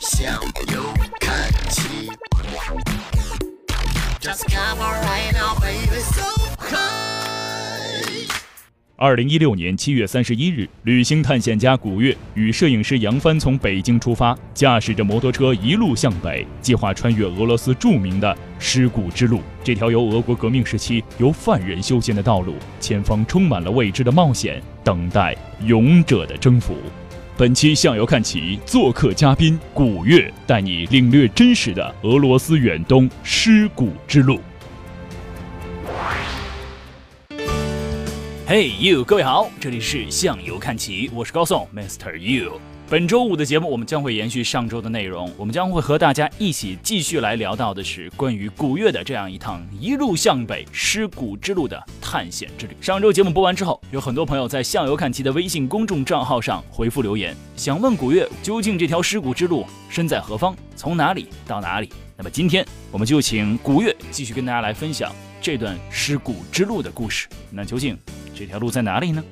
向右看齐。Just come on right now, baby, so high. 二零一六年七月三十一日，旅行探险家古月与摄影师杨帆从北京出发，驾驶着摩托车一路向北，计划穿越俄罗斯著名的尸骨之路。这条由俄国革命时期由犯人修建的道路，前方充满了未知的冒险，等待勇者的征服。本期向游看齐，做客嘉宾古月，带你领略真实的俄罗斯远东尸骨之路。嘿、you，各位好，这里是向游看齐，我是高颂，Master You。本周五的节目，我们将会延续上周的内容，我们将会和大家一起继续来聊到的是关于古月的这样一趟一路向北尸骨之路的探险之旅。上周节目播完之后，有很多朋友在向游看齐的微信公众账号上回复留言，想问古月究竟这条尸骨之路身在何方，从哪里到哪里？那么今天我们就请古月继续跟大家来分享这段尸骨之路的故事。那究竟这条路在哪里呢？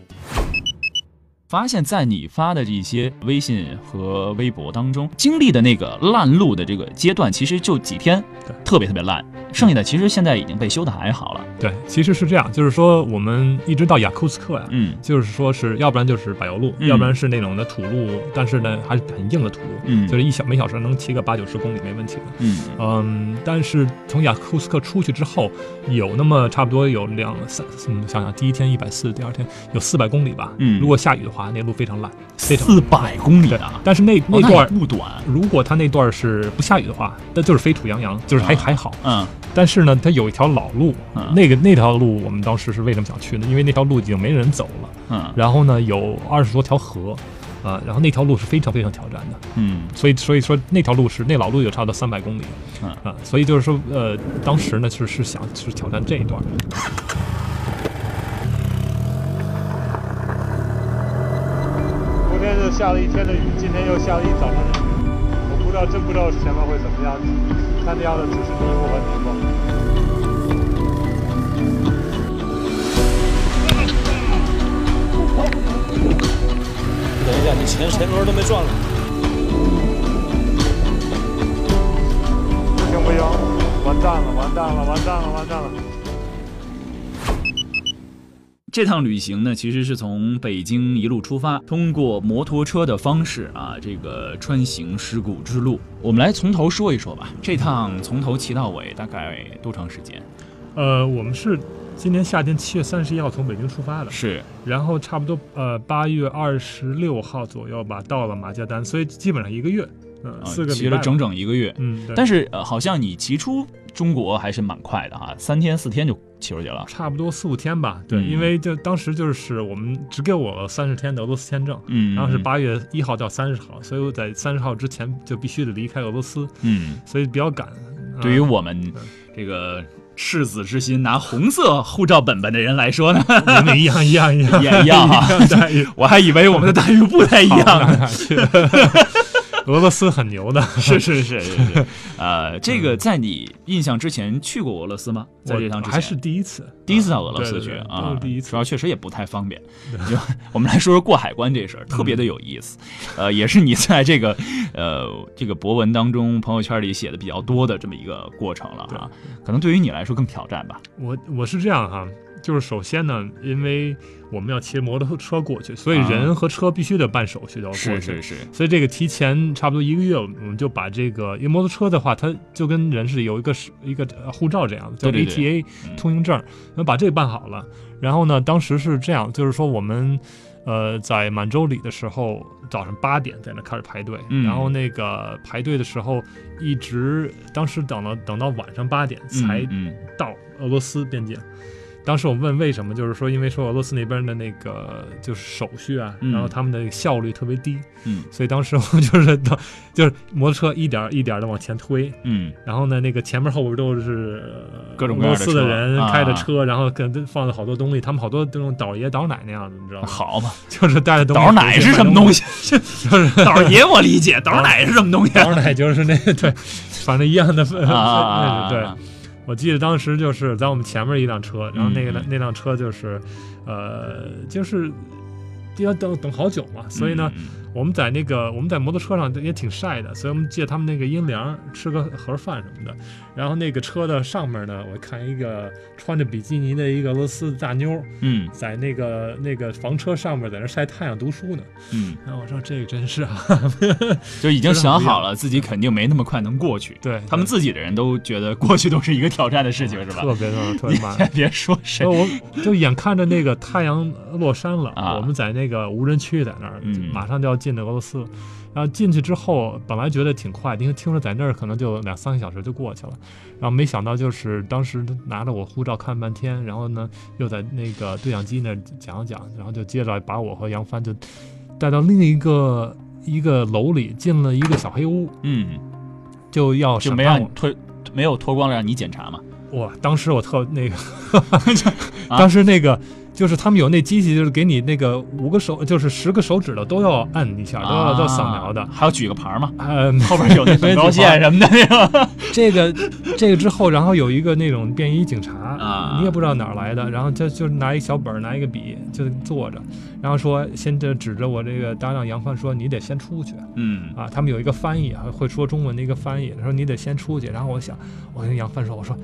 发现，在你发的这些微信和微博当中，经历的那个烂路的这个阶段，其实就几天对，特别特别烂。剩下的其实现在已经被修的还好了。对，其实是这样，就是说我们一直到雅库茨克呀，嗯就是说是要不然就是柏油路，嗯要不然是那种的土路，但是呢还是很硬的土路，嗯，就是一小每小时能骑个八九十公里没问题的。嗯嗯，但是从雅库茨克出去之后，有那么差不多有两三，嗯，想想第一天一百四，第二天有四百公里吧。嗯如果下雨的话，那路非常烂，非常四百公里对啊，但是那哦那段儿。不短。如果它那段是不下雨的话，那就是飞土洋洋，就是还、啊还好。嗯但是呢，它有一条老路，嗯那个那条路我们当时是为什么想去呢？因为那条路已经没人走了，嗯然后呢有二十多条河，啊，然后那条路是非常非常挑战的，嗯所以所以说那条路是那老路有差不多三百公里，嗯啊，所以就是说呃，当时呢是是想是挑战这一段。下了一天的雨，今天又下了一早上的雨，我不知道，真不知道前面会怎么样。看这样的只是迷糊和迷茫。等一下，你前前轮都没转了。不行不行，完蛋了完蛋了完蛋了完蛋了！这趟旅行呢，其实是从北京一路出发，通过摩托车的方式啊，这个穿行尸骨之路。我们来从头说一说吧。这趟从头骑到尾大概多长时间？呃，我们是今年夏天七月三十一号从北京出发的，是，然后差不多呃八月二十六号左右吧到了马加丹，所以基本上一个月，嗯、啊四个礼拜吧，骑了整整一个月。嗯，但是呃，好像你骑出中国还是蛮快的哈，三天四天就骑出去了。差不多四五天吧，对，嗯。因为就当时就是我们只给我三十天的俄罗斯签证，嗯，然后是八月一号到三十号，所以我在三十号之前就必须得离开俄罗斯，嗯，所以比较赶。对于嗯。我们这个赤子之心拿红色护照本本的人来说呢，你们一样一样一样。也一样哈 一样待遇。我还以为我们的待遇不太一样呢。俄罗斯很牛的，是是是是是，呃，这个在你印象之前去过俄罗斯吗？在这趟之前还是第一次，第一次到俄罗斯去啊，第一次主要确实也不太方便。就 我们来说说过海关这事儿，特别的有意思。呃，也是你在这个呃这个博文当中、朋友圈里写的比较多的这么一个过程了啊。可能对于你来说更挑战吧。我我是这样哈，就是首先呢，因为我们要骑摩托车过去，所以啊。人和车必须得办手续都要过去。是是是，所以这个提前差不多一个月，我们就把这个，因为摩托车的话，它就跟人是有一个是一个呃护照这样的，叫 ATA 通行证，然后把这个办好了。然后呢，当时是这样，就是说我们呃在满洲里的时候，早上八点在那开始排队，嗯。然后那个排队的时候一直当时等到等到晚上八点才到俄罗斯边境。当时我问为什么，就是说因为说俄罗斯那边的那个就是手续啊，嗯然后他们的效率特别低，嗯所以当时我们就是到 就是摩托车一点儿一点的往前推，嗯然后呢那个前面后边都是呃各种俄罗各样的车斯的人啊开着车，然后跟放了好多东西，他们好多这种倒爷倒奶那样的，你知道嗯，吗？好嘛，就是带着东西倒奶是什么东西？就是倒爷我理解，倒奶是什么东西？倒奶就是那对，反正一样的，对。我记得当时就是在我们前面一辆车，然后那个、那辆车就是，呃，就是要等等好久嘛，所以呢，嗯，我们在那个我们在摩托车上也挺晒的，所以我们借他们那个阴凉吃个盒饭什么的。然后那个车的上面呢，我看一个穿着比基尼的一个俄罗斯大妞嗯在那个那个房车上面在那晒太阳读书呢。嗯，然后我说这个真是啊，就已经想好了自己肯定没那么快能过去。对他们自己的人都觉得过去都是一个挑战的事情，是吧？特别的特别慢。先别说谁，我就眼看着那个太阳落山了，啊我们在那个无人区在那儿，嗯马上就要进的俄罗斯。然后进去之后，本来觉得挺快，因为听说在那儿可能就两三个小时就过去了。然后没想到就是当时拿着我护照看半天，然后呢又在那个对讲机那儿讲了讲，然后就接着把我和杨帆就带到另一个一个楼里，进了一个小黑屋，嗯，就要就没。让你脱，没有脱光了让你检查嘛？哇，当时我特那个，啊当时那个就是他们有那机器，就是给你那个五个手，就是十个手指头都要按一下，都要都要扫描的啊。还要举个牌嘛？呃，后边有那 等高线什么的 那个。这个这个之后，然后有一个那种便衣警察，啊你也不知道哪儿来的，然后就就拿一小本儿，拿一个笔，就坐着，然后说先这指着我这个搭档杨帆说你得先出去嗯啊，他们有一个翻译，还会说中文的一个翻译，说你得先出去。然后我想，我跟杨帆说，我说。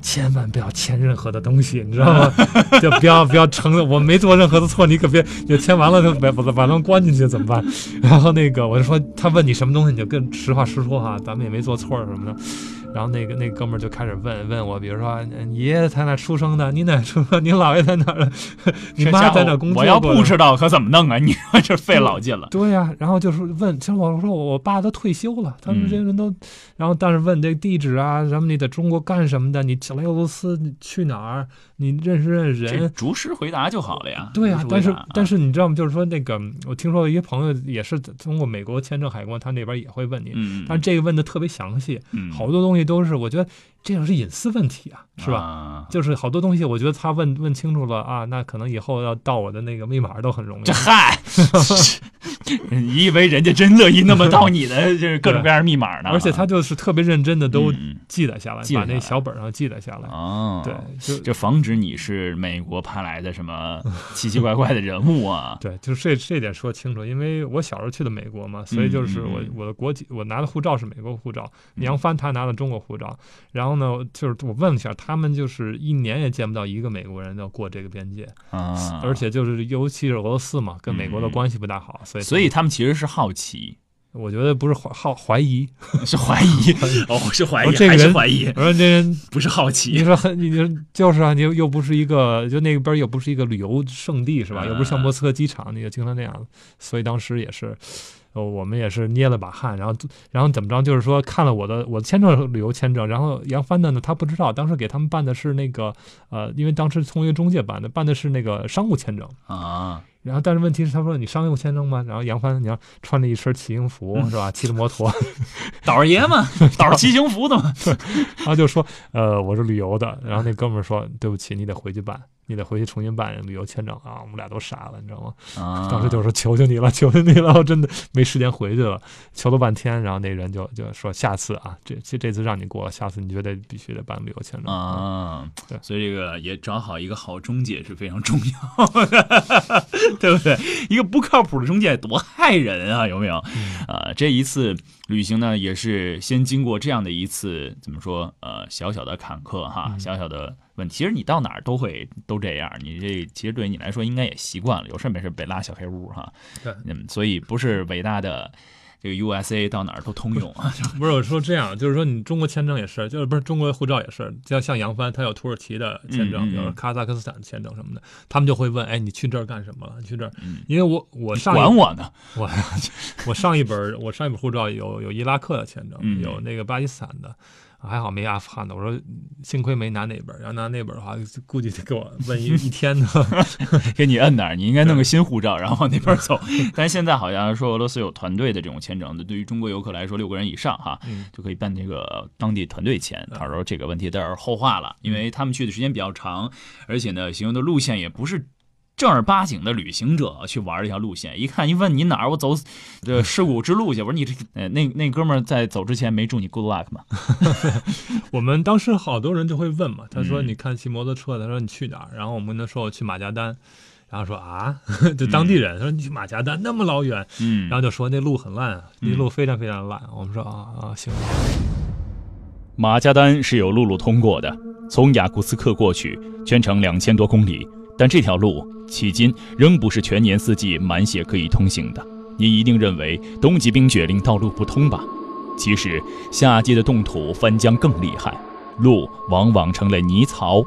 千万不要签任何的东西，你知道吗？就不要不要承认我没做任何的错，你可别就签完了就把把把他们关进去怎么办？然后那个我就说，他问你什么东西，你就跟实话实说哈，咱们也没做错什么的。然后那个那哥们儿就开始问问我，比如说你爷爷在哪出生的？你奶出生？你姥爷在哪儿？你妈在哪工作我要不知道可怎么弄啊？你说 这费老劲了。对呀、然后就是问，其实我说我我爸都退休了，他们这些人都，然后但是问这个地址啊，什么你在中国干什么的？你来俄罗斯你去哪儿？你认识认识人？逐实回答就好了呀。对呀、但是但是你知道吗？就是说那个，我听说有一些朋友也是通过美国签证海关，他那边也会问你，嗯，但是这个问的特别详细，嗯好多东西都是我觉得这种是隐私问题啊，是吧？吧？就是好多东西，我觉得他问问清楚了啊，那可能以后要盗我的那个密码都很容易这。嗨，你以为人家真乐意那么盗你的 就是各种各样的密码呢？而且他就是特别认真的都嗯记载下来，把那小本上记载下来。哦，对，就就防止你是美国派来的什么 奇奇怪怪的人物啊。对，就是这这点说清楚，因为我小时候去的美国嘛，所以就是我我的国籍，我拿的护照是美国护照，杨帆他拿的中国护照。然后呢，就是我问了一下，他们就是一年也见不到一个美国人要过这个边界，啊，而且就是尤其是俄罗斯嘛，跟美国的嗯关系不大好，所以所以他们其实是好奇，我觉得不是怀好怀疑，是怀疑，哦，是怀疑这个人怀疑，我说这人不是好奇。你。说很，你说就是啊，你又又不是一个，就那边又不是一个旅游胜地是吧？又不是像莫斯科机场，你就经常那样，所以当时也是，呃，我们也是捏了把汗，然后然后怎么着，就是说看了我的我的签证旅游签证，然后杨帆的呢，他不知道，当时给他们办的是那个呃，因为当时从一个中介办的，办的是那个商务签证。啊，然后，但是问题是，他说你商务签证吗？然后杨帆，你要穿着一身骑行服是吧？骑着摩托，倒儿爷嘛，倒儿骑行服的嘛。然后就说，呃，我是旅游的。然后那哥们儿说，对不起，你得回去办，你得回去重新办旅游签证啊。我们俩都傻了，你知道吗？啊，当时就说求求你了，求求你了，我真的没时间回去了，求了半天。然后那人就就说，下次啊，这这这次让你过了，下次你绝对必须得办旅游签证。啊对，所以这个也找好一个好中介是非常重要的，对不对？一个不靠谱的中介多害人啊，有没有？啊，这一次旅行呢，也是先经过这样的一次怎么说？呃，小小的坎坷哈，嗯小小的问题。其实你到哪儿都会都这样，你这其实对你来说应该也习惯了，有事没事被拉小黑屋哈。对嗯，所以不是伟大的这个 USA 到哪儿都通用啊。不是我说这样，就是说你中国签证也是，就是不是中国护照也是，就像杨帆他有土耳其的签证，嗯嗯嗯有哈萨克斯坦的签证什么的，他们就会问，哎，你去这儿干什么了？你去这儿，嗯因为我我上管我呢？我我上一本我上一本护照有有伊拉克的签证，嗯有那个巴基斯坦的，还好没阿富汗的。我说幸亏没拿那本，要拿那本的话，估计得给我问一 一天呢。给你摁那儿，你应该弄个新护照，然后往那边走。但是现在好像说俄罗斯有团队的这种签证的，对于中国游客来说，六个人以上哈，嗯就可以办这个当地团队签。他说这个问题倒是后话了，因为他们去的时间比较长，而且呢，行的路线也不是。正儿八经的旅行者去玩这条路线，一看一问你哪儿，我走这尸骨之路去。我说你这呃那那哥们儿在走之前没祝你 good luck 吗？我们当时好多人就会问嘛，他说嗯你看骑摩托车的，他说你去哪儿？然后我们跟他说我去马加丹。然后说啊，就当地人他说你去马加丹那么老远，嗯然后就说那路很烂，啊，那路非常非常烂。我们说啊啊行，马加丹是有陆路通过的，从雅库茨克过去，全程两千多公里。但这条路迄今仍不是全年四季满血可以通行的。你一定认为冬季冰雪令道路不通吧？其实夏季的冻土翻江更厉害，路往往成了泥槽。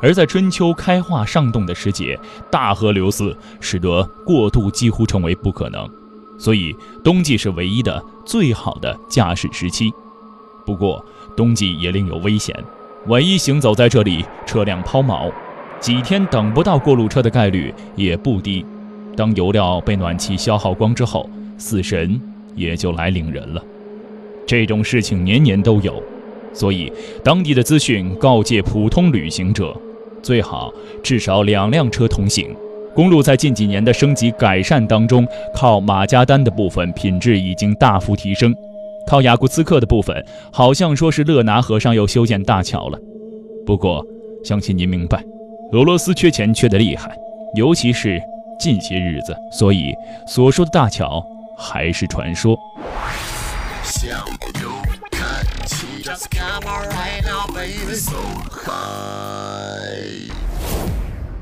而在春秋开化上冻的时节，大河流肆，使得过渡几乎成为不可能。所以冬季是唯一的最好的驾驶时期。不过冬季也另有危险，万一行走在这里，车辆抛锚，几天等不到过路车的概率也不低。当油料被暖气消耗光之后，死神也就来领人了。这种事情年年都有，所以当地的资讯告诫普通旅行者，最好至少两辆车同行。公路在近几年的升级改善当中，靠马加丹的部分品质已经大幅提升，靠雅库茨克的部分好像说是勒拿河上又修建大桥了。不过，相信您明白，俄罗斯缺钱缺得厉害，尤其是近些日子，所以所说的大桥还是传说。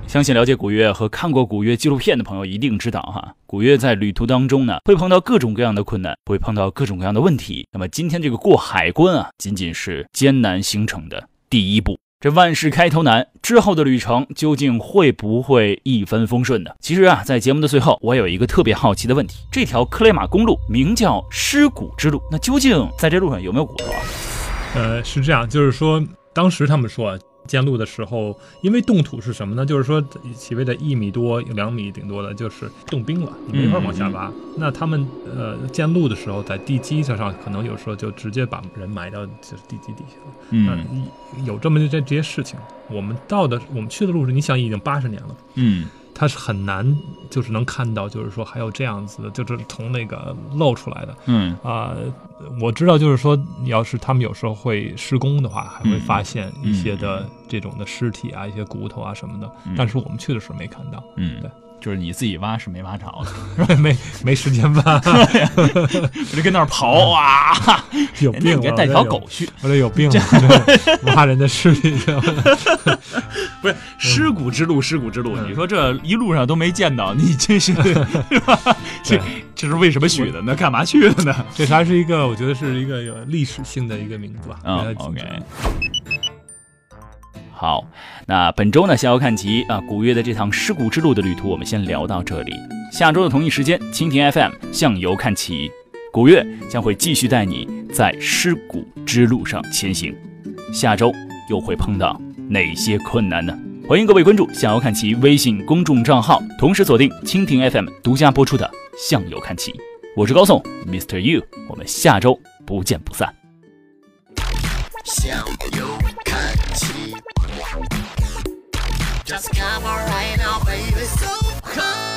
相信了解古月和看过古月纪录片的朋友一定知道哈，古月在旅途当中呢，会碰到各种各样的困难，会碰到各种各样的问题。那么今天这个过海关啊，仅仅是艰难行程的第一步。这万事开头难，之后的旅程究竟会不会一帆风顺呢？其实啊，在节目的最后，我有一个特别好奇的问题：这条克雷马公路名叫尸骨之路，那究竟在这路上有没有骨头啊？呃，是这样，就是说当时他们说。建路的时候，因为冻土是什么呢？就是说，所谓的一米多、两米顶多的，就是冻冰了，你没法往下挖。那他们呃建路的时候，在地基上可能有时候就直接把人埋到就是地基底下了。嗯，有这么这这些事情。我们到的，我们去的路是，你想已经八十年了。嗯。它是很难，就是能看到，就是说还有这样子的，就是从那个露出来的。嗯啊，我知道，就是说，你要是他们有时候会施工的话，还会发现一些的这种的尸体啊，一些骨头啊什么的。但是我们去的时候没看到。嗯，对，就是你自己挖是没挖着 的，没没时间挖，我就跟那儿刨 啊，有病！带条狗去，我这有病！挖人的尸体，不是尸骨之路，尸骨之路。你说这一路上都没见到，你这是是吧？这这是为什么取的呢？干嘛去的呢？这还是一个，我觉得是一个有历史性的一个名字吧。嗯，OK。好，那本周呢，逍遥看齐啊，古月的这趟尸骨之路的旅途，我们先聊到这里。下周的同一时间，蜻蜓 FM 向游看齐，古月将会继续带你在尸骨之路上前行。下周又会碰到哪些困难呢？欢迎各位关注向游看齐微信公众账号，同时锁定蜻蜓 FM 独家播出的向游看齐。我是高颂，Mr. You，我们下周不见不散。向右看齐 Just come on right now, baby. So come.